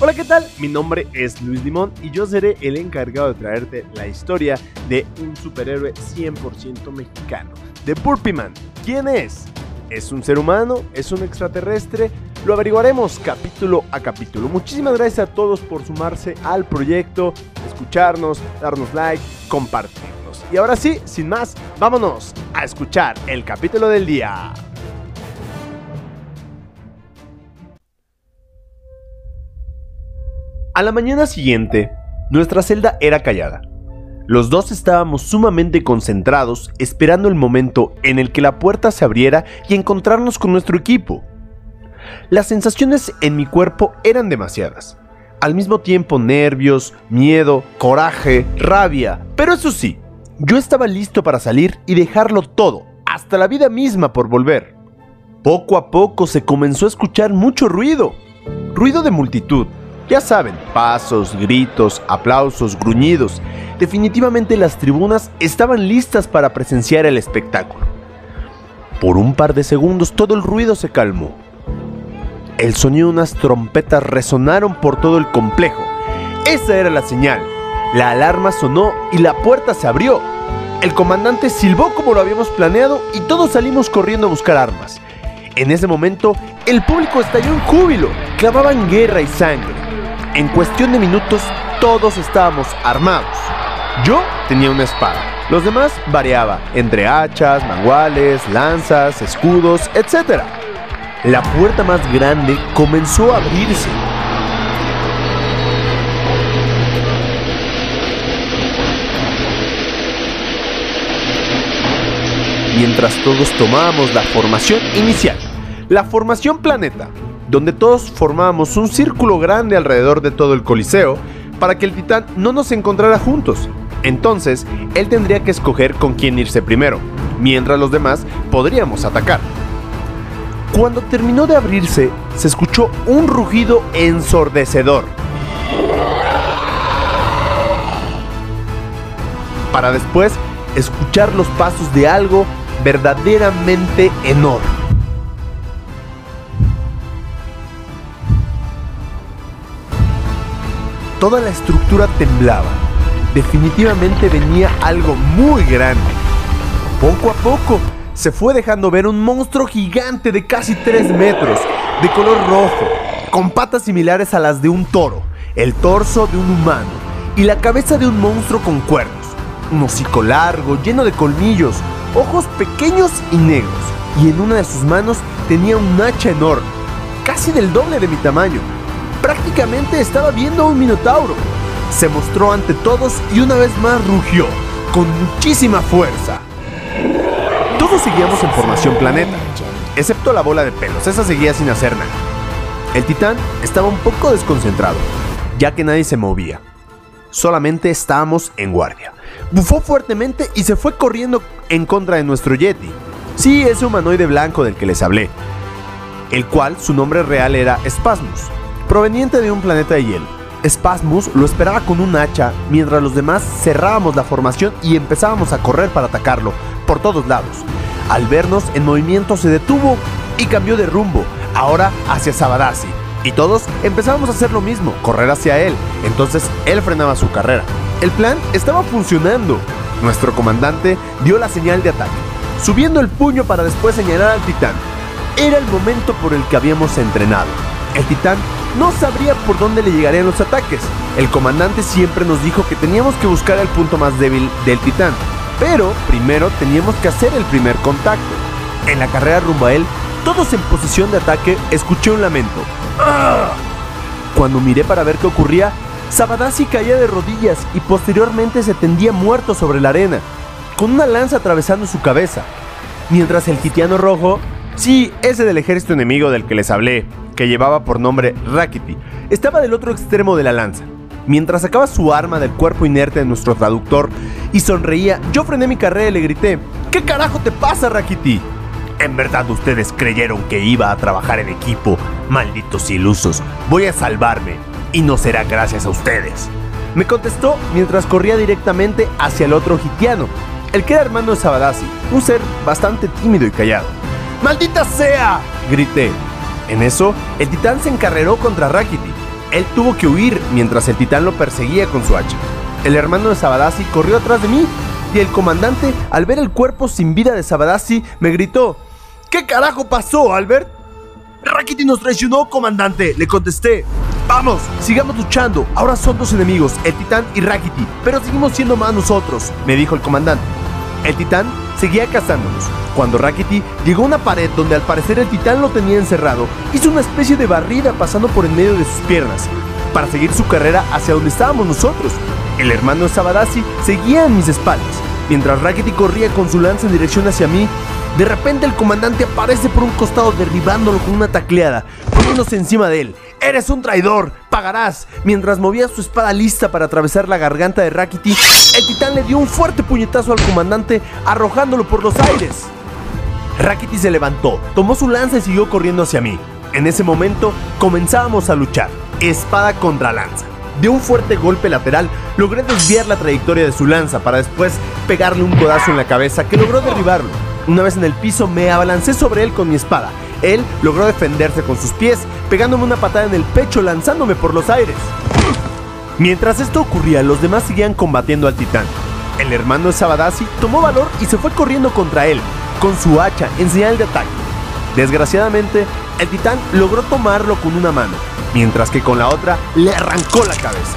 Hola, ¿qué tal? Mi nombre es Luis Limón y yo seré el encargado de traerte la historia de un superhéroe 100% mexicano, de Burpee Man. ¿Quién es? ¿Es un ser humano? ¿Es un extraterrestre? Lo averiguaremos capítulo a capítulo. Muchísimas gracias a todos por sumarse al proyecto, escucharnos, darnos like, compartirnos. Y ahora sí, sin más, vámonos a escuchar el capítulo del día. A la mañana siguiente, nuestra celda era callada. Los dos estábamos sumamente concentrados esperando el momento en el que la puerta se abriera y encontrarnos con nuestro equipo. Las sensaciones en mi cuerpo eran demasiadas. Al mismo tiempo nervios, miedo, coraje, rabia. Pero eso sí, yo estaba listo para salir y dejarlo todo, hasta la vida misma por volver. Poco a poco se comenzó a escuchar mucho ruido. Ruido de multitud, ya saben, pasos, gritos, aplausos, gruñidos. Definitivamente las tribunas estaban listas para presenciar el espectáculo. Por un par de segundos todo el ruido se calmó. El sonido de unas trompetas resonaron por todo el complejo. Esa era la señal. La alarma sonó y la puerta se abrió. El comandante silbó como lo habíamos planeado y todos salimos corriendo a buscar armas. En ese momento, el público estalló en júbilo, clamaban guerra y sangre. En cuestión de minutos todos estábamos armados. Yo tenía una espada. Los demás variaba entre hachas, manuales, lanzas, escudos, etc. La puerta más grande comenzó a abrirse. Mientras todos tomábamos la formación inicial, la formación planeta, donde todos formábamos un círculo grande alrededor de todo el Coliseo para que el titán no nos encontrara juntos. Entonces, él tendría que escoger con quién irse primero, mientras los demás podríamos atacar. Cuando terminó de abrirse, se escuchó un rugido ensordecedor. Para después escuchar los pasos de algo verdaderamente enorme. Toda la estructura temblaba. Definitivamente venía algo muy grande. Poco a poco se fue dejando ver un monstruo gigante de casi 3 metros, de color rojo, con patas similares a las de un toro, el torso de un humano y la cabeza de un monstruo con cuernos, un hocico largo lleno de colmillos, ojos pequeños y negros, y en una de sus manos tenía un hacha enorme, casi del doble de mi tamaño, prácticamente estaba viendo a un minotauro. Se mostró ante todos y una vez más rugió, con muchísima fuerza. Todos seguíamos en formación planeta, excepto la bola de pelos, esa seguía sin hacer nada. El titán estaba un poco desconcentrado, ya que nadie se movía. Solamente estábamos en guardia. Bufó fuertemente y se fue corriendo en contra de nuestro Yeti. Sí, ese humanoide blanco del que les hablé, el cual su nombre real era Spasmus proveniente de un planeta de hielo. Spasmus lo esperaba con un hacha mientras los demás cerrábamos la formación y empezábamos a correr para atacarlo por todos lados. Al vernos en movimiento se detuvo y cambió de rumbo, ahora hacia Sabadasi. Y todos empezábamos a hacer lo mismo, correr hacia él. Entonces él frenaba su carrera. El plan estaba funcionando. Nuestro comandante dio la señal de ataque, subiendo el puño para después señalar al titán. Era el momento por el que habíamos entrenado. El titán no sabría por dónde le llegarían los ataques. El comandante siempre nos dijo que teníamos que buscar el punto más débil del titán, pero primero teníamos que hacer el primer contacto. En la carrera rumbo a él, todos en posición de ataque, escuché un lamento. Cuando miré para ver qué ocurría, Sabadasi caía de rodillas y posteriormente se tendía muerto sobre la arena, con una lanza atravesando su cabeza. Mientras el gitiano rojo, sí, ese del ejército enemigo del que les hablé, que llevaba por nombre Rakiti, estaba del otro extremo de la lanza. Mientras sacaba su arma del cuerpo inerte de nuestro traductor y sonreía, yo frené mi carrera y le grité, ¿qué carajo te pasa, Rakiti? En verdad ustedes creyeron que iba a trabajar en equipo, malditos ilusos. Voy a salvarme, y no será gracias a ustedes. Me contestó mientras corría directamente hacia el otro gitiano, el que era hermano de Sabadasi, un ser bastante tímido y callado. ¡Maldita sea! grité, en eso, el titán se encarreró contra Rakiti. Él tuvo que huir mientras el titán lo perseguía con su hacha. El hermano de Sabadasi corrió atrás de mí y el comandante, al ver el cuerpo sin vida de Sabadasi, me gritó: ¿Qué carajo pasó, Albert? Rakiti nos traicionó, comandante, le contesté. Vamos, sigamos luchando. Ahora son dos enemigos, el titán y Rakiti, pero seguimos siendo más nosotros, me dijo el comandante. El titán seguía cazándonos. Cuando Rakiti llegó a una pared donde al parecer el titán lo tenía encerrado, hizo una especie de barrida pasando por en medio de sus piernas, para seguir su carrera hacia donde estábamos nosotros. El hermano Sabadasi seguía a mis espaldas. Mientras Rakiti corría con su lanza en dirección hacia mí, de repente el comandante aparece por un costado derribándolo con una tacleada, poniéndose encima de él. ¡Eres un traidor! ¡Pagarás! Mientras movía su espada lista para atravesar la garganta de Rakiti, el titán le dio un fuerte puñetazo al comandante, arrojándolo por los aires. Rakiti se levantó, tomó su lanza y siguió corriendo hacia mí. En ese momento comenzábamos a luchar, espada contra lanza. De un fuerte golpe lateral, logré desviar la trayectoria de su lanza para después pegarle un codazo en la cabeza que logró derribarlo. Una vez en el piso me abalancé sobre él con mi espada. Él logró defenderse con sus pies, pegándome una patada en el pecho, lanzándome por los aires. Mientras esto ocurría, los demás seguían combatiendo al titán. El hermano de Sabadasi tomó valor y se fue corriendo contra él, con su hacha en señal de ataque. Desgraciadamente, el titán logró tomarlo con una mano, mientras que con la otra le arrancó la cabeza.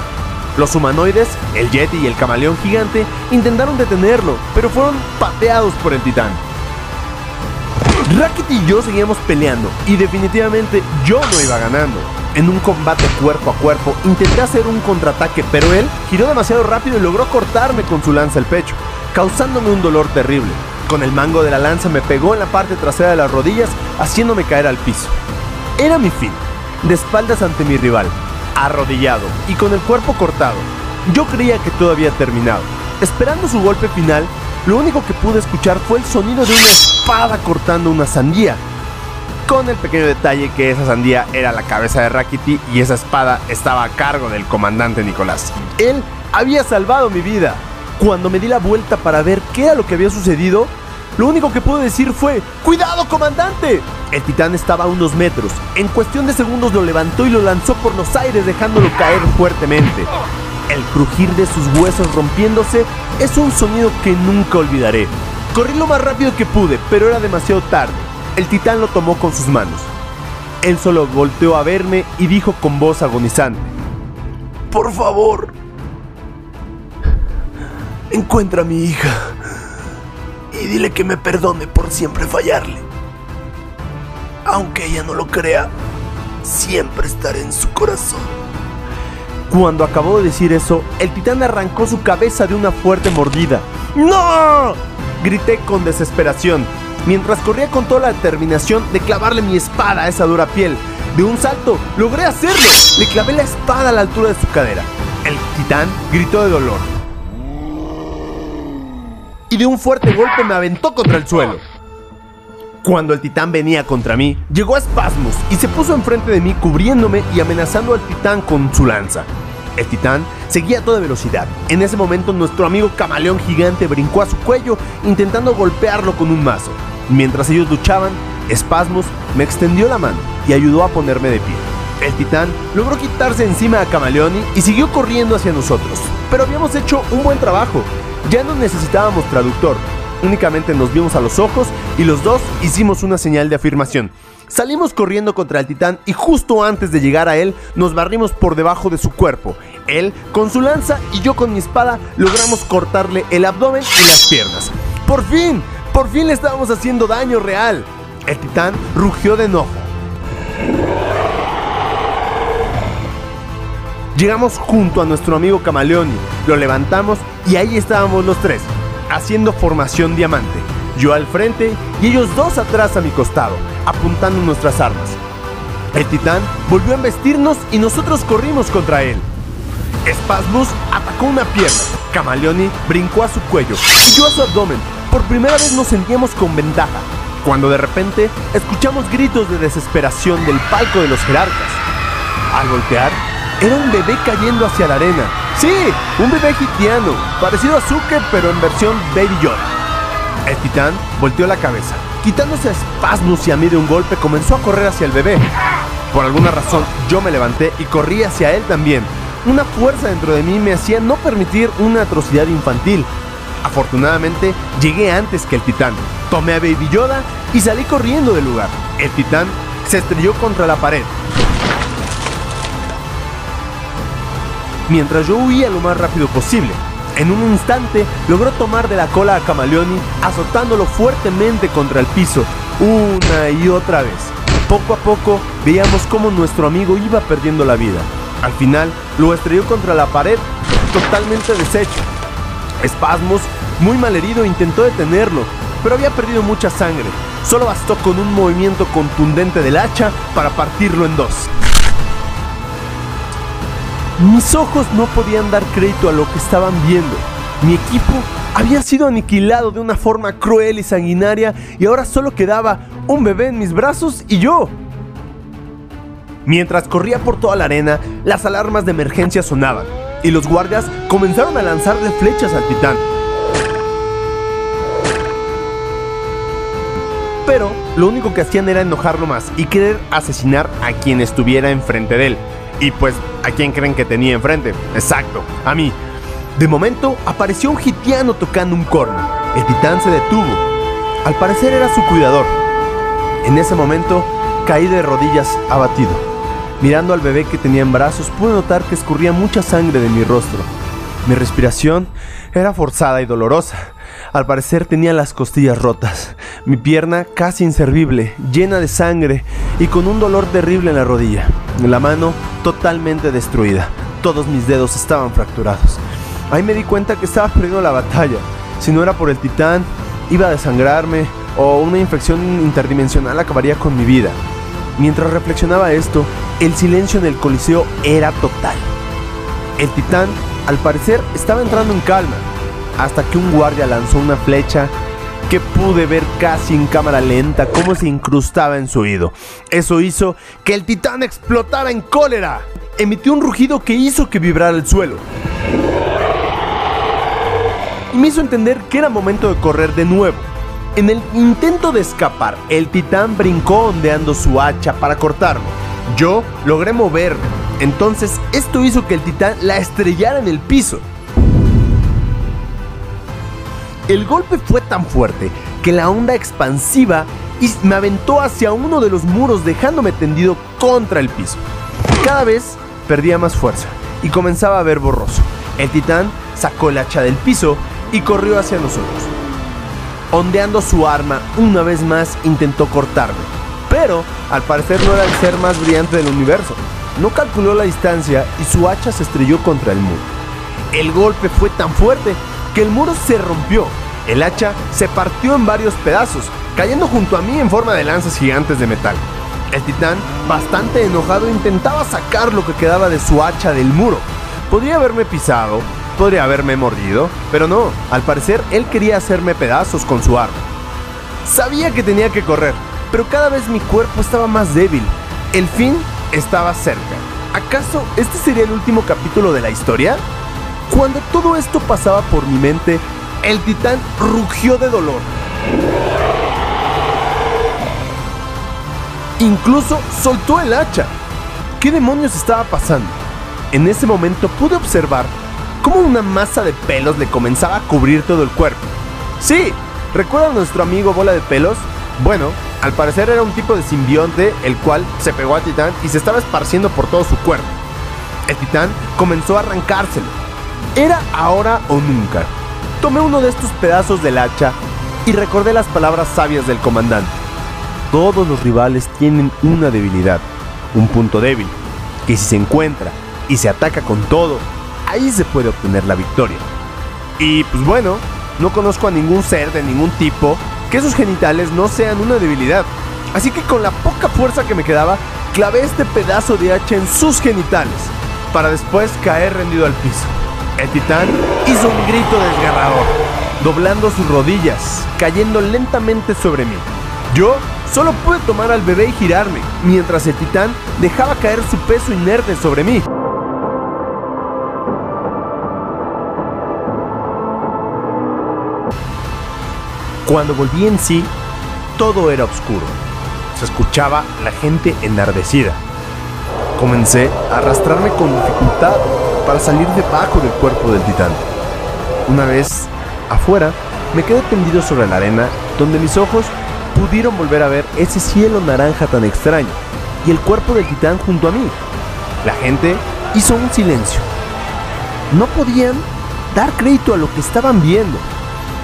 Los humanoides, el Yeti y el camaleón gigante intentaron detenerlo, pero fueron pateados por el titán. Racket y yo seguíamos peleando y definitivamente yo no iba ganando. En un combate cuerpo a cuerpo intenté hacer un contraataque, pero él giró demasiado rápido y logró cortarme con su lanza el pecho, causándome un dolor terrible. Con el mango de la lanza me pegó en la parte trasera de las rodillas, haciéndome caer al piso. Era mi fin, de espaldas ante mi rival, arrodillado y con el cuerpo cortado. Yo creía que todo había terminado. Esperando su golpe final, lo único que pude escuchar fue el sonido de una espada cortando una sandía. Con el pequeño detalle que esa sandía era la cabeza de Rakiti y esa espada estaba a cargo del comandante Nicolás. Él había salvado mi vida. Cuando me di la vuelta para ver qué era lo que había sucedido, lo único que pude decir fue, ¡Cuidado, comandante! El titán estaba a unos metros. En cuestión de segundos lo levantó y lo lanzó por los aires dejándolo caer fuertemente. El crujir de sus huesos rompiéndose es un sonido que nunca olvidaré. Corrí lo más rápido que pude, pero era demasiado tarde. El titán lo tomó con sus manos. Él solo volteó a verme y dijo con voz agonizante, Por favor, encuentra a mi hija y dile que me perdone por siempre fallarle. Aunque ella no lo crea, siempre estaré en su corazón. Cuando acabó de decir eso, el titán arrancó su cabeza de una fuerte mordida. ¡No! Grité con desesperación, mientras corría con toda la determinación de clavarle mi espada a esa dura piel. De un salto, logré hacerlo. Le clavé la espada a la altura de su cadera. El titán gritó de dolor. Y de un fuerte golpe me aventó contra el suelo. Cuando el titán venía contra mí, llegó a espasmos y se puso enfrente de mí cubriéndome y amenazando al titán con su lanza. El titán seguía a toda velocidad. En ese momento nuestro amigo camaleón gigante brincó a su cuello intentando golpearlo con un mazo. Mientras ellos luchaban, Espasmos me extendió la mano y ayudó a ponerme de pie. El titán logró quitarse encima a Camaleoni y siguió corriendo hacia nosotros. Pero habíamos hecho un buen trabajo. Ya no necesitábamos traductor. Únicamente nos vimos a los ojos y los dos hicimos una señal de afirmación. Salimos corriendo contra el titán y justo antes de llegar a él nos barrimos por debajo de su cuerpo. Él con su lanza y yo con mi espada logramos cortarle el abdomen y las piernas. ¡Por fin! ¡Por fin le estábamos haciendo daño real! El titán rugió de enojo. Llegamos junto a nuestro amigo Camaleoni, lo levantamos y ahí estábamos los tres, haciendo formación diamante. Yo al frente y ellos dos atrás a mi costado, apuntando nuestras armas. El titán volvió a embestirnos y nosotros corrimos contra él. Spasmus atacó una pierna, Camaleoni brincó a su cuello y yo a su abdomen. Por primera vez nos sentíamos con ventaja, cuando de repente escuchamos gritos de desesperación del palco de los jerarcas. Al voltear, era un bebé cayendo hacia la arena. Sí, un bebé hitiano, parecido a Zuke pero en versión Baby Yoda. El titán volteó la cabeza. Quitándose a Spasmus y a mí de un golpe, comenzó a correr hacia el bebé. Por alguna razón yo me levanté y corrí hacia él también. Una fuerza dentro de mí me hacía no permitir una atrocidad infantil. Afortunadamente llegué antes que el titán. Tomé a Baby Yoda y salí corriendo del lugar. El titán se estrelló contra la pared. Mientras yo huía lo más rápido posible, en un instante logró tomar de la cola a Camaleoni azotándolo fuertemente contra el piso, una y otra vez. Poco a poco veíamos cómo nuestro amigo iba perdiendo la vida. Al final lo estrelló contra la pared, totalmente deshecho. Espasmos, muy malherido, intentó detenerlo, pero había perdido mucha sangre. Solo bastó con un movimiento contundente del hacha para partirlo en dos. Mis ojos no podían dar crédito a lo que estaban viendo. Mi equipo había sido aniquilado de una forma cruel y sanguinaria y ahora solo quedaba un bebé en mis brazos y yo. Mientras corría por toda la arena, las alarmas de emergencia sonaban y los guardias comenzaron a lanzarle flechas al titán. Pero lo único que hacían era enojarlo más y querer asesinar a quien estuviera enfrente de él. Y pues, ¿a quién creen que tenía enfrente? Exacto, a mí. De momento apareció un gitiano tocando un corno. El titán se detuvo. Al parecer era su cuidador. En ese momento caí de rodillas abatido. Mirando al bebé que tenía en brazos pude notar que escurría mucha sangre de mi rostro. Mi respiración era forzada y dolorosa. Al parecer tenía las costillas rotas, mi pierna casi inservible, llena de sangre y con un dolor terrible en la rodilla. La mano totalmente destruida. Todos mis dedos estaban fracturados. Ahí me di cuenta que estaba perdiendo la batalla. Si no era por el titán, iba a desangrarme o una infección interdimensional acabaría con mi vida. Mientras reflexionaba esto, el silencio en el coliseo era total. El titán, al parecer, estaba entrando en calma, hasta que un guardia lanzó una flecha que pude ver casi en cámara lenta cómo se incrustaba en su oído. Eso hizo que el titán explotara en cólera. Emitió un rugido que hizo que vibrara el suelo. Y me hizo entender que era momento de correr de nuevo. En el intento de escapar, el titán brincó ondeando su hacha para cortarme. Yo logré moverme. Entonces esto hizo que el titán la estrellara en el piso. El golpe fue tan fuerte que la onda expansiva me aventó hacia uno de los muros dejándome tendido contra el piso. Cada vez perdía más fuerza y comenzaba a ver borroso. El titán sacó el hacha del piso y corrió hacia nosotros. Ondeando su arma, una vez más intentó cortarme, pero al parecer no era el ser más brillante del universo. No calculó la distancia y su hacha se estrelló contra el muro. El golpe fue tan fuerte que el muro se rompió. El hacha se partió en varios pedazos, cayendo junto a mí en forma de lanzas gigantes de metal. El titán, bastante enojado, intentaba sacar lo que quedaba de su hacha del muro. Podría haberme pisado, podría haberme mordido, pero no, al parecer él quería hacerme pedazos con su arma. Sabía que tenía que correr, pero cada vez mi cuerpo estaba más débil. El fin estaba cerca. ¿Acaso este sería el último capítulo de la historia? Cuando todo esto pasaba por mi mente, el titán rugió de dolor. Incluso soltó el hacha. ¿Qué demonios estaba pasando? En ese momento pude observar cómo una masa de pelos le comenzaba a cubrir todo el cuerpo. Sí, ¿recuerda a nuestro amigo Bola de Pelos? Bueno, al parecer era un tipo de simbionte el cual se pegó al titán y se estaba esparciendo por todo su cuerpo. El titán comenzó a arrancárselo, era ahora o nunca. Tomé uno de estos pedazos del hacha y recordé las palabras sabias del comandante. Todos los rivales tienen una debilidad, un punto débil, que si se encuentra y se ataca con todo, ahí se puede obtener la victoria. Y pues bueno, no conozco a ningún ser de ningún tipo que sus genitales no sean una debilidad. Así que con la poca fuerza que me quedaba, clavé este pedazo de hacha en sus genitales, para después caer rendido al piso. El titán hizo un grito desgarrador, doblando sus rodillas, cayendo lentamente sobre mí. Yo solo pude tomar al bebé y girarme, mientras el titán dejaba caer su peso inerte sobre mí. Cuando volví en sí, todo era oscuro. Se escuchaba la gente enardecida. Comencé a arrastrarme con dificultad para salir debajo del cuerpo del titán. Una vez afuera, me quedé tendido sobre la arena donde mis ojos pudieron volver a ver ese cielo naranja tan extraño y el cuerpo del titán junto a mí. La gente hizo un silencio. No podían dar crédito a lo que estaban viendo.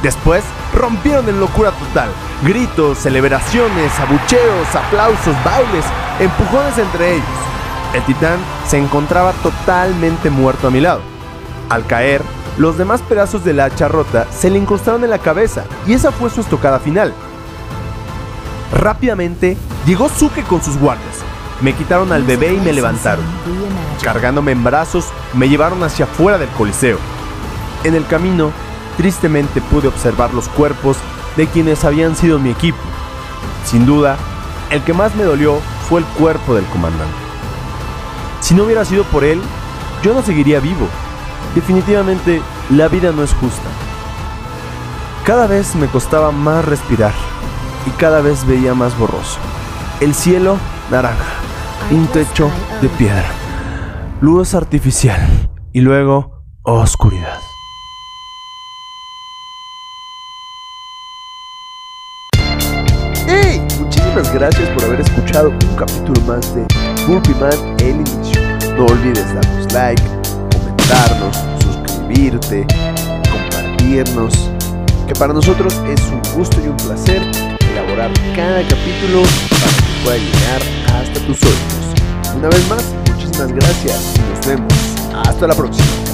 Después rompieron en locura total. Gritos, celebraciones, abucheos, aplausos, bailes, empujones entre ellos. El titán se encontraba totalmente muerto a mi lado. Al caer, los demás pedazos de la hacha rota se le incrustaron en la cabeza y esa fue su estocada final. Rápidamente llegó Suke con sus guardias. Me quitaron al bebé y me levantaron. Cargándome en brazos, me llevaron hacia afuera del coliseo. En el camino, tristemente pude observar los cuerpos de quienes habían sido mi equipo. Sin duda, el que más me dolió fue el cuerpo del comandante. Si no hubiera sido por él, yo no seguiría vivo. Definitivamente, la vida no es justa. Cada vez me costaba más respirar y cada vez veía más borroso. El cielo naranja, un techo de piedra, luz artificial y luego oscuridad. ¡Hey! Muchísimas gracias por haber escuchado un capítulo más de Burpee Man El Inicio. No olvides darnos like, comentarnos, suscribirte, compartirnos, que para nosotros es un gusto y un placer elaborar cada capítulo para que pueda llegar hasta tus oídos. Una vez más, muchísimas gracias y nos vemos. Hasta la próxima.